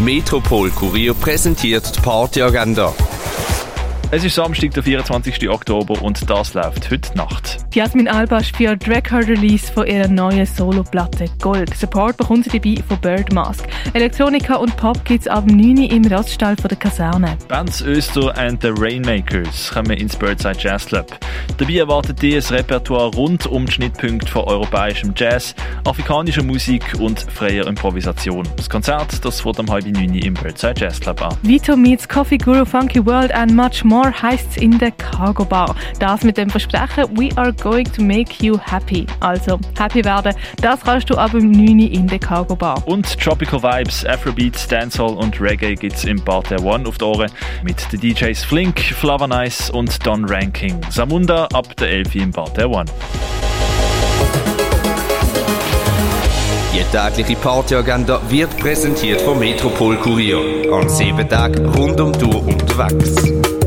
Metropol Kurier präsentiert die Partyagenda. Es ist Samstag, der 24. Oktober und das läuft heute Nacht. Jasmin Alba spielt Record-Release von ihrer neuen Solo-Platte Gold. Support bekommt sie dabei von Birdmask. Elektronika und Pop gibt's ab 9 Uhr im Raststall von der Kaserne. Bands Öster and the Rainmakers kommen ins Birdside Jazz Club. Dabei erwartet ihr ein Repertoire rund um die Schnittpunkte von europäischem Jazz, afrikanischer Musik und freier Improvisation. Das Konzert das wird am halb neun im Birdside Jazz Club an. Vito meets Coffee Guru Funky World and much more heisst's in der Cargo Bar. Das mit dem Versprechen We are going to make you happy. Also, happy werden, das kannst du ab dem 9 Uhr in der Cargo Bar. Und Tropical Vibes, Afrobeats, Dancehall und Reggae gibt's im Bar der One auf die Ohren mit den DJs Flink, Flava Nice und Don Ranking. Samunda ab der 11 Uhr im Bar der One. Die tägliche Partyagenda wird präsentiert vom Metropol Kurier. An sieben Tagen rund um die Uhr unterwegs.